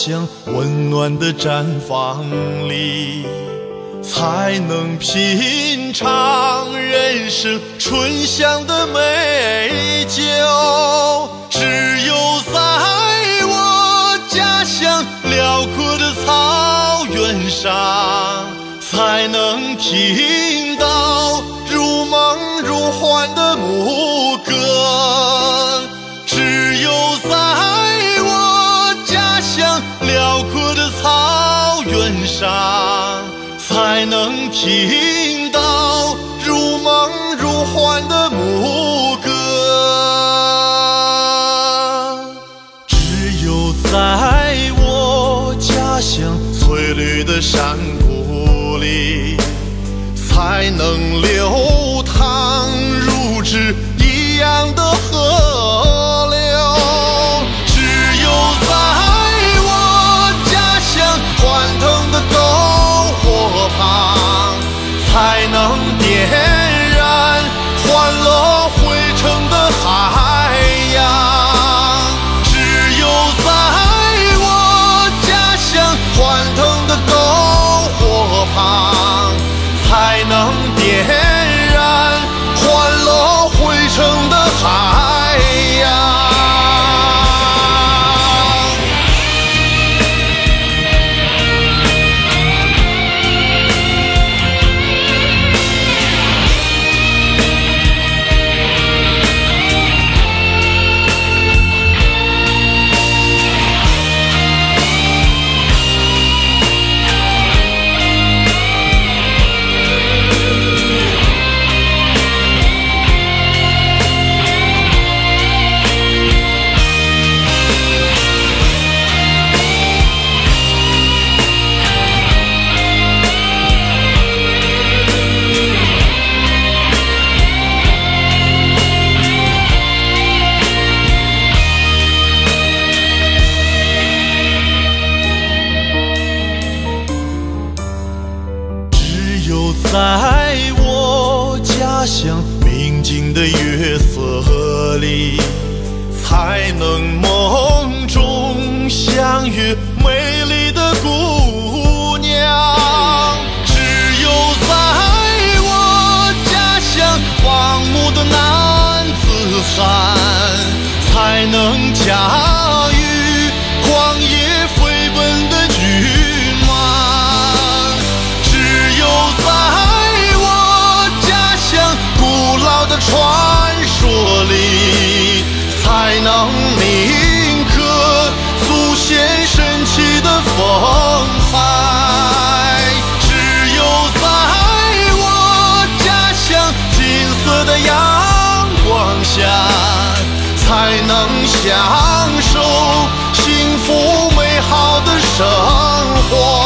在我家乡温暖的毡房里，才能品尝人生醇香的美酒。只有在我家乡辽阔的草原上，才能听上，才能听到如梦如幻的牧歌。只有在我家乡翠绿的山谷里，才能流淌如纸一样的河才能梦中相遇美风采只有在我家乡金色的阳光下才能享受幸福美好的生活。